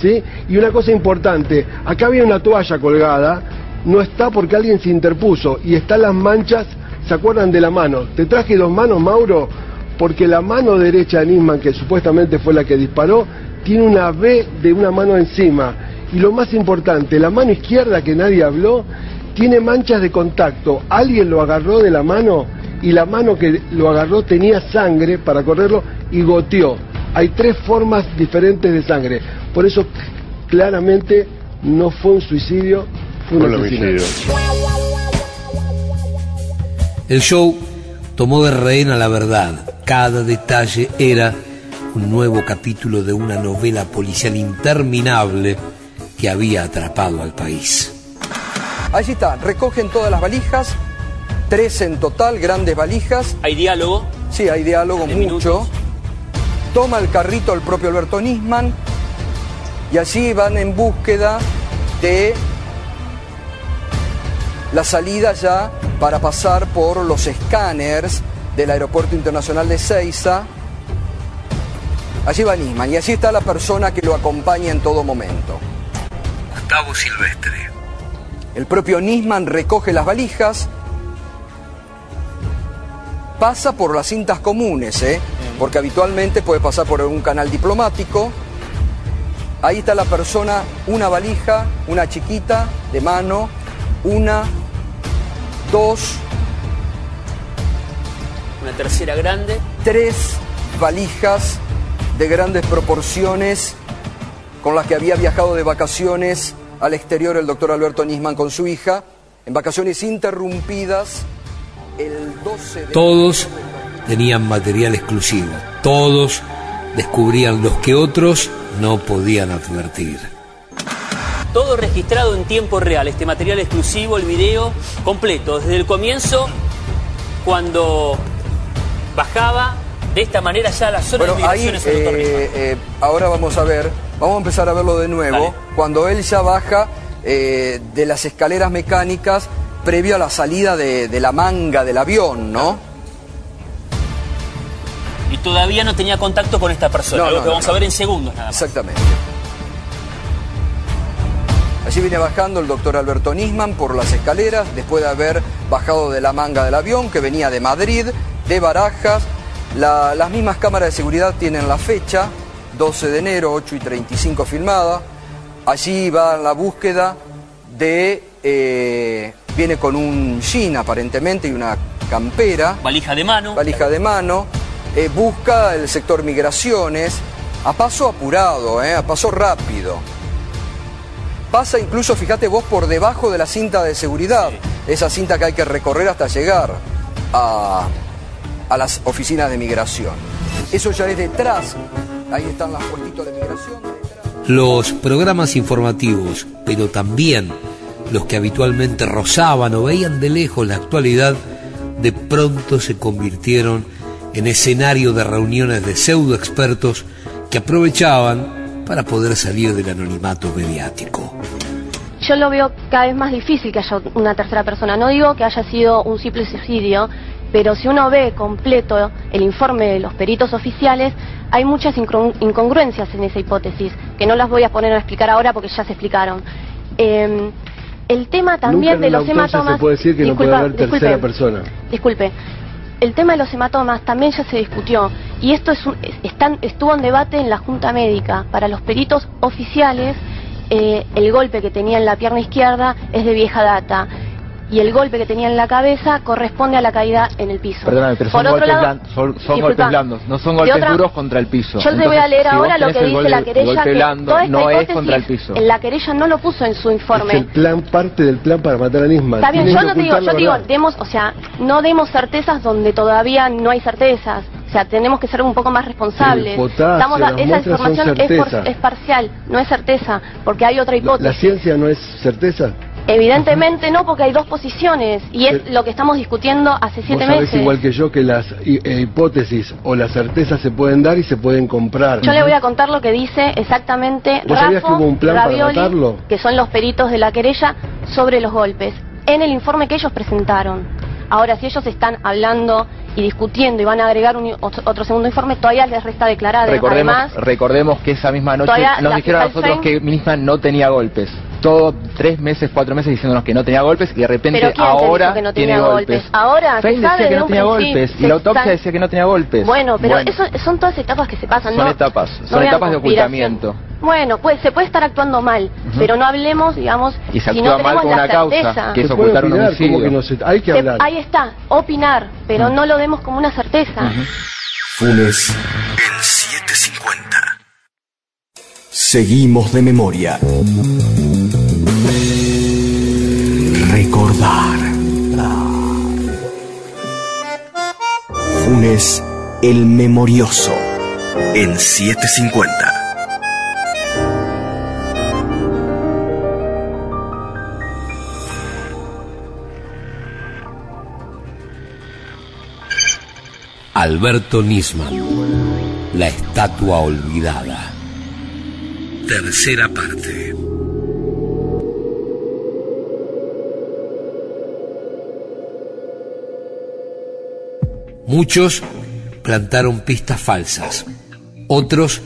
¿sí? Y una cosa importante, acá había una toalla colgada, no está porque alguien se interpuso y están las manchas, ¿se acuerdan de la mano? Te traje dos manos, Mauro, porque la mano derecha de Nisman, que supuestamente fue la que disparó, tiene una B de una mano encima. Y lo más importante, la mano izquierda que nadie habló, tiene manchas de contacto. Alguien lo agarró de la mano y la mano que lo agarró tenía sangre para correrlo y goteó. Hay tres formas diferentes de sangre. Por eso claramente no fue un suicidio, fue un asesinato. El show tomó de rehén a la verdad. Cada detalle era un nuevo capítulo de una novela policial interminable que había atrapado al país. Allí está, recogen todas las valijas, tres en total, grandes valijas. ¿Hay diálogo? Sí, hay diálogo, mucho. Toma el carrito el propio Alberto Nisman y allí van en búsqueda de la salida ya para pasar por los escáneres del Aeropuerto Internacional de Ceiza. Allí va Nisman y allí está la persona que lo acompaña en todo momento. Gustavo Silvestre. El propio Nisman recoge las valijas, pasa por las cintas comunes, ¿eh? porque habitualmente puede pasar por un canal diplomático. Ahí está la persona, una valija, una chiquita de mano, una, dos, Una tercera grande. tres valijas de grandes proporciones con las que había viajado de vacaciones al exterior el doctor Alberto Nisman con su hija, en vacaciones interrumpidas el 12 de... Todos tenían material exclusivo. Todos descubrían los que otros no podían advertir. Todo registrado en tiempo real, este material exclusivo, el video completo, desde el comienzo, cuando bajaba de esta manera ya la zona Bueno, de ahí el doctor eh, eh, ahora vamos a ver, vamos a empezar a verlo de nuevo, cuando él ya baja eh, de las escaleras mecánicas previo a la salida de, de la manga del avión, ¿no? Y todavía no tenía contacto con esta persona, No, algo no, que vamos no. a ver en segundos nada más. Exactamente. Allí viene bajando el doctor Alberto Nisman por las escaleras, después de haber bajado de la manga del avión que venía de Madrid, de Barajas. La- las mismas cámaras de seguridad tienen la fecha, 12 de enero, 8 y 35 filmada. Allí va la búsqueda de... eh, viene con un jean aparentemente y una campera. Valija de mano. Valija de mano. eh, busca el sector migraciones a paso apurado, eh, a paso rápido. Pasa incluso, fíjate vos, por debajo de la cinta de seguridad. Esa cinta que hay que recorrer hasta llegar a, a las oficinas de migración. Eso ya es detrás. Ahí están las puestitos de migración. Los programas informativos, pero también los que habitualmente rozaban o veían de lejos la actualidad, de pronto se convirtieron en escenario de reuniones de pseudo expertos que aprovechaban para poder salir del anonimato mediático. Yo lo veo cada vez más difícil que haya una tercera persona. No digo que haya sido un simple suicidio, pero si uno ve completo el informe de los peritos oficiales, hay muchas incongru- incongruencias en esa hipótesis, que no las voy a poner a explicar ahora porque ya se explicaron. Eh, el tema también Nunca de en los hematomas... se puede decir que no puede Disculpa, haber tercera disculpe. persona. Disculpe, el tema de los hematomas también ya se discutió y esto es un- están- estuvo en debate en la Junta Médica. Para los peritos oficiales, eh, el golpe que tenía en la pierna izquierda es de vieja data y el golpe que tenía en la cabeza corresponde a la caída en el piso. Perdóname, pero son, golpes, lado- blan- son, son golpes blandos, no son golpes otra- duros contra el piso. Yo te voy a leer si ahora lo que dice gol- la el querella, golpe que blando toda esta no es hipótesis contra el piso. en la querella no lo puso en su Es informe. el plan, parte del plan para matar a Nisman. Está bien, yo no te digo, yo la te digo, demos, o sea, no demos certezas donde todavía no hay certezas. O sea, tenemos que ser un poco más responsables. Potasio, Estamos a- esa información es, por- es parcial, no es certeza, porque hay otra La hipótesis. ciencia no es certeza. Evidentemente no, porque hay dos posiciones y es lo que estamos discutiendo hace Vos siete sabés meses. igual que yo que las eh, hipótesis o las certezas se pueden dar y se pueden comprar. Yo le voy a contar lo que dice exactamente ¿Vos sabías que hubo un plan para Ravioli, matarlo? que son los peritos de la querella, sobre los golpes, en el informe que ellos presentaron. Ahora, si ellos están hablando y discutiendo y van a agregar un- otro, otro segundo informe, todavía les resta declarar. Recordemos, Además, recordemos que esa misma noche Todavía nos la dijeron a nosotros Fein- que Nisman no tenía golpes. Todo tres meses, cuatro meses diciéndonos que no tenía golpes y de repente ¿Pero quién te ahora dijo que no tiene tenía golpes. golpes? Ahora, Fein sabe decía que de no un tenía golpes y la autopsia decía que no tenía golpes. Bueno, pero Bueno, eso son todas etapas que se pasan. son no- etapas, no son vean etapas de ocultamiento. Bueno, pues se puede estar actuando mal, pero no hablemos, digamos, Y se si actúa no mal con la una causa, certeza. que es ocultar un opinar, homicidio. como que no se- hay que Se- hablar. ahí está, opinar, pero no lo demos como una certeza. Funes En 750. Seguimos de memoria. Recordar. Funes el memorioso. En 750. Alberto Nisman, la estatua olvidada. Tercera parte. Muchos plantaron pistas falsas. Otros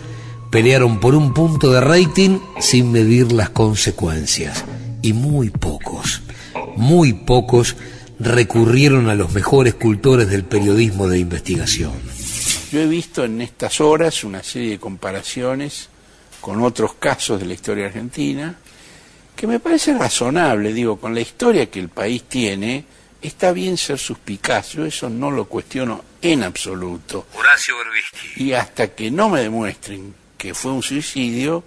pelearon por un punto de rating sin medir las consecuencias. Y muy pocos, muy pocos recurrieron a los mejores cultores del periodismo de investigación. Yo he visto en estas horas una serie de comparaciones con otros casos de la historia argentina que me parece razonable, digo, con la historia que el país tiene, está bien ser suspicaz, yo eso no lo cuestiono en absoluto. Horacio Berbisky. Y hasta que no me demuestren que fue un suicidio,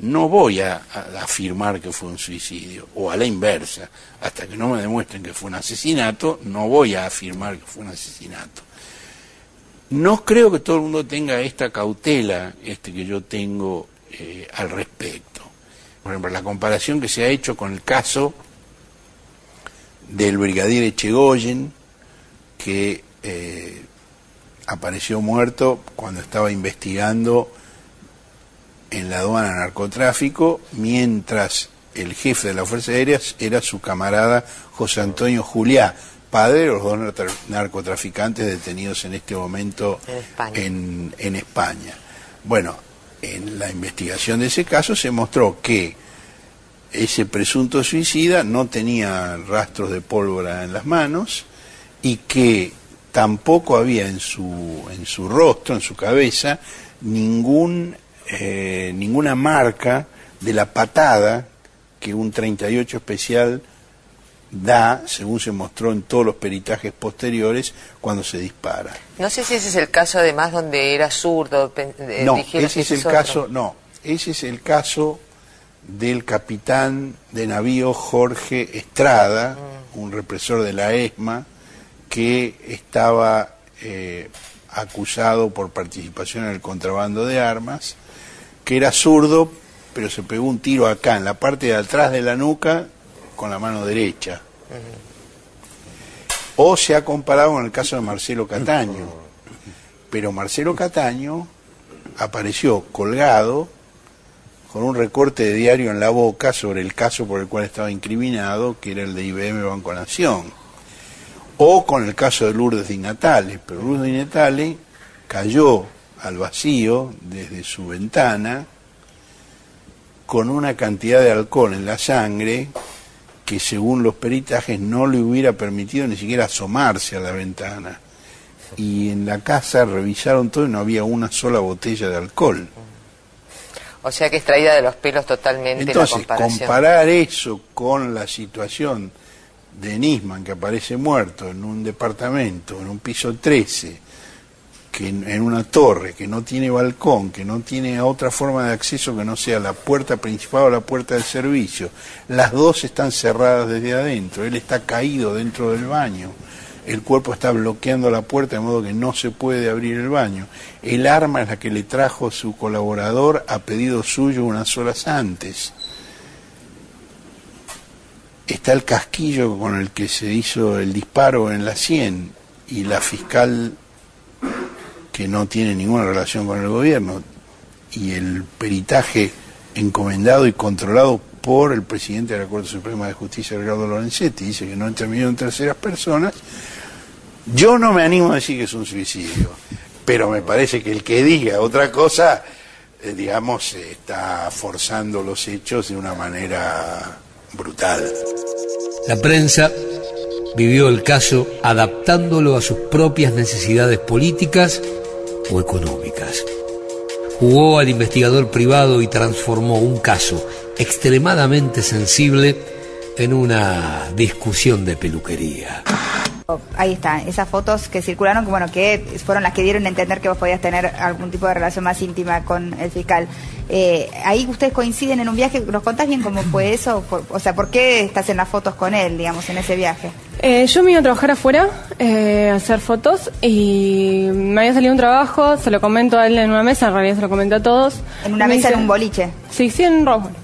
no voy a, a afirmar que fue un suicidio, o a la inversa, hasta que no me demuestren que fue un asesinato, no voy a afirmar que fue un asesinato. No creo que todo el mundo tenga esta cautela este que yo tengo eh, al respecto. Por ejemplo, la comparación que se ha hecho con el caso del brigadier Echegoyen, que eh, apareció muerto cuando estaba investigando en la aduana narcotráfico, mientras el jefe de la Fuerza Aérea era su camarada José Antonio Juliá, padre de los dos narcotraficantes detenidos en este momento En España. en, en España. Bueno, en la investigación de ese caso se mostró que ese presunto suicida no tenía rastros de pólvora en las manos y que tampoco había en su, en su rostro, en su cabeza, ningún, eh, ninguna marca de la patada que un 38 especial da, según se mostró en todos los peritajes posteriores, cuando se dispara. No sé si ese es el caso además donde era zurdo. eh, No, ese es el otro. caso, no, ese es el caso del capitán de navío Jorge Estrada, un represor de la ESMA, que estaba eh, acusado por participación en el contrabando de armas, que era zurdo, pero se pegó un tiro acá, en la parte de atrás de la nuca, con la mano derecha. O se ha comparado con el caso de Marcelo Cataño. Pero Marcelo Cataño apareció colgado con un recorte de diario en la boca sobre el caso por el cual estaba incriminado, que era el de IBM Banco Nación. O con el caso de Lourdes Di pero Lourdes Di cayó al vacío desde su ventana con una cantidad de alcohol en la sangre que según los peritajes no le hubiera permitido ni siquiera asomarse a la ventana. Y en la casa revisaron todo y no había una sola botella de alcohol. O sea que es traída de los pelos totalmente Entonces, la comparar eso con la situación de Nisman, que aparece muerto en un departamento, en un piso 13, que en, una torre, que no tiene balcón, que no tiene otra forma de acceso que no sea la puerta principal o la puerta del servicio, las dos están cerradas desde adentro, él está caído dentro del baño, el cuerpo está bloqueando la puerta de modo que no se puede abrir el baño. El arma es la que le trajo su colaborador a pedido suyo unas horas antes. Está el casquillo con el que se hizo el disparo en la 100 y la fiscal que no tiene ninguna relación con el gobierno y el peritaje encomendado y controlado por el presidente de la Corte Suprema de Justicia, Ricardo Lorenzetti, dice que no intervino en terceras personas. Yo no me animo a decir que es un suicidio, pero me parece que el que diga otra cosa, eh, digamos, está forzando los hechos de una manera brutal. La prensa vivió el caso adaptándolo a sus propias necesidades políticas o económicas. Jugó al investigador privado y transformó un caso extremadamente sensible en una discusión de peluquería. Ahí está, esas fotos que circularon, que bueno, que fueron las que dieron a entender que vos podías tener algún tipo de relación más íntima con el fiscal. Eh, ahí ustedes coinciden en un viaje, ¿nos contás bien cómo fue eso? Por- o sea, ¿por qué estás en las fotos con él, digamos, en ese viaje? Eh, yo me iba a trabajar afuera, eh, a hacer fotos, y me había salido un trabajo, se lo comento a él en una mesa, en realidad se lo comenté a todos. En una Me mesa dice- en un boliche. Sí, sí, en Roswell.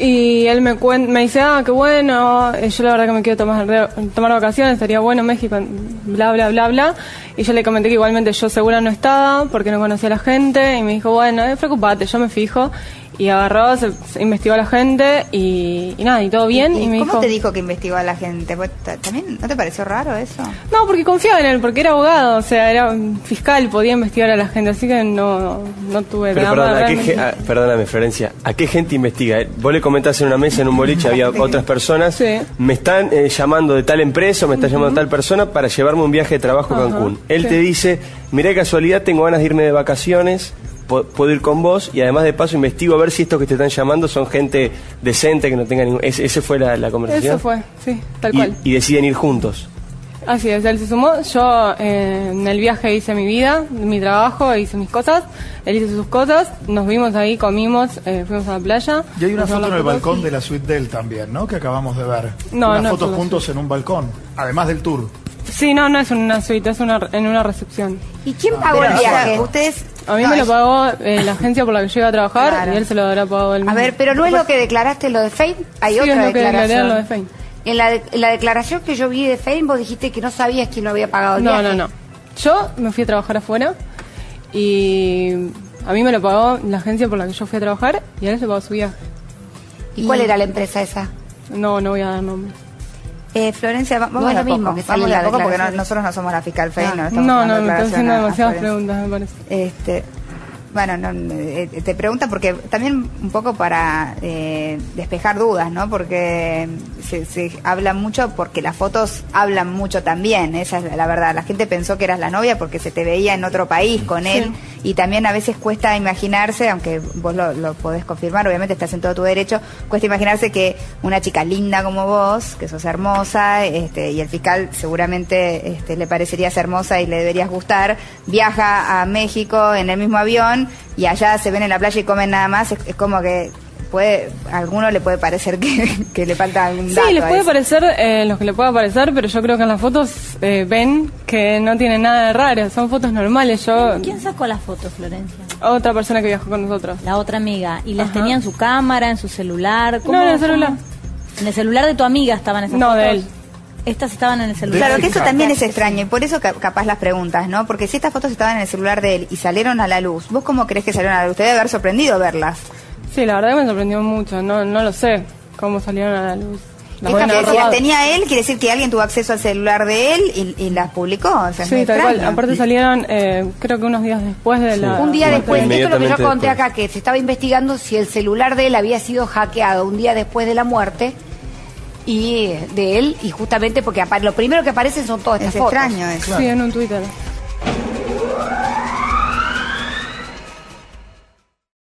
Y él me cuen- me dice, ah, qué bueno, eh, yo la verdad que me quiero tomar, tomar vacaciones, estaría bueno México, bla, bla, bla, bla. Y yo le comenté que igualmente yo segura no estaba, porque no conocía a la gente, y me dijo, bueno, eh, preocupate, yo me fijo. Y agarró, se, se investigó a la gente, y, y nada, y todo bien. Y, me ¿Cómo dijo, te dijo que investigó a la gente? Ta- ¿También no te pareció raro eso? No, porque confiaba en él, porque era abogado, o sea, era un fiscal, podía investigar a la gente, así que no, no tuve Pero perdón, ¿a qué ah, perdóname, Florencia, ¿a qué gente investiga? Vos le comentás en una mesa, en un boliche, había otras personas. Me están eh, llamando de tal empresa o me está llamando tal persona para llevarme un viaje de trabajo a Cancún. Él sí. te dice, mirá de casualidad, tengo ganas de irme de vacaciones, puedo ir con vos y además de paso investigo a ver si estos que te están llamando son gente decente, que no tenga ningún... Ese, ese fue la, la conversación. Eso fue, sí, tal Y- cual. y deciden ir juntos. Así es, él se sumó, yo eh, en el viaje hice mi vida, mi trabajo, hice mis cosas, él hizo sus cosas, nos vimos ahí, comimos, eh, fuimos a la playa. Y hay una foto en el fotos balcón y- de la suite de él también, ¿no? Que acabamos de ver. No, Unas no fotos juntos en un balcón, además del tour. Sí, no, no es una suite, es una, en una recepción. ¿Y quién pagó el viaje? Ustedes... A mí No, me lo pagó eh, la agencia por la que yo iba a trabajar Claro. y él se lo habrá pagado él A mismo. ver, pero no es lo que declaraste lo de Fein, hay Sí, otra es lo que declaré declaración. en lo de Fein. En la, de- en la declaración que yo vi de Fein, vos dijiste que no sabías quién lo había pagado el No, viaje. no, no. Yo me fui a trabajar afuera y a mí me lo pagó la agencia por la que yo fui a trabajar y a él se pagó su viaje. ¿Y cuál era la empresa esa? No, no voy a dar nombre. Eh, Florencia, va- vamos No a lo mismo poco, vamos a poco porque no- nosotros no somos la fiscal Fein, no, No, no, dando me están haciendo demasiadas preguntas, me parece. Este, bueno, no, eh, te pregunta porque también un poco para eh, despejar dudas, ¿no? Porque se, se habla mucho, porque las fotos hablan mucho también, esa es la verdad. La gente pensó que eras la novia porque se te veía en otro país con él y también a veces cuesta imaginarse, aunque vos lo, lo podés confirmar, obviamente estás en todo tu derecho, cuesta imaginarse que una chica linda como vos, que sos hermosa, este, y el fiscal seguramente este, le parecerías hermosa y le deberías gustar, viaja a México en el mismo avión y allá se ven en la playa y comen nada más, es, es como que puede, a alguno le puede parecer que, que le falta algún dato. Sí, les puede parecer eh, los que le pueda parecer, pero yo creo que en las fotos eh, ven que no tienen nada de raro, son fotos normales. Yo ¿Quién sacó las fotos, Florencia? otra persona que viajó con nosotros. La otra amiga. ¿Y las Ajá. tenía en su cámara, en su celular? No, en el celular. ¿En el celular de tu amiga estaban esas No, fotos? de él. Estas estaban en el celular. Claro, que eso también es extraño y por eso ca- capaz las preguntas, ¿no? Porque si estas fotos estaban en el celular de él y salieron a la luz, ¿vos cómo crees que salieron a la luz? Te debe haber sorprendido verlas. Sí, la verdad que me sorprendió mucho, no, no lo sé cómo salieron a la luz. Las Fíjate, haber si las tenía él, quiere decir que alguien tuvo acceso al celular de él y, y las publicó. O sea, es Sí, tal cual. Aparte salieron, eh, creo que unos días después de la... Un día después, esto es lo que yo conté después. acá, que se estaba investigando si el celular de él había sido hackeado un día después de la muerte y eh, de él, y justamente porque lo primero que aparecen son todas Es estas fotos. extraño eso. Sí, en un Twitter.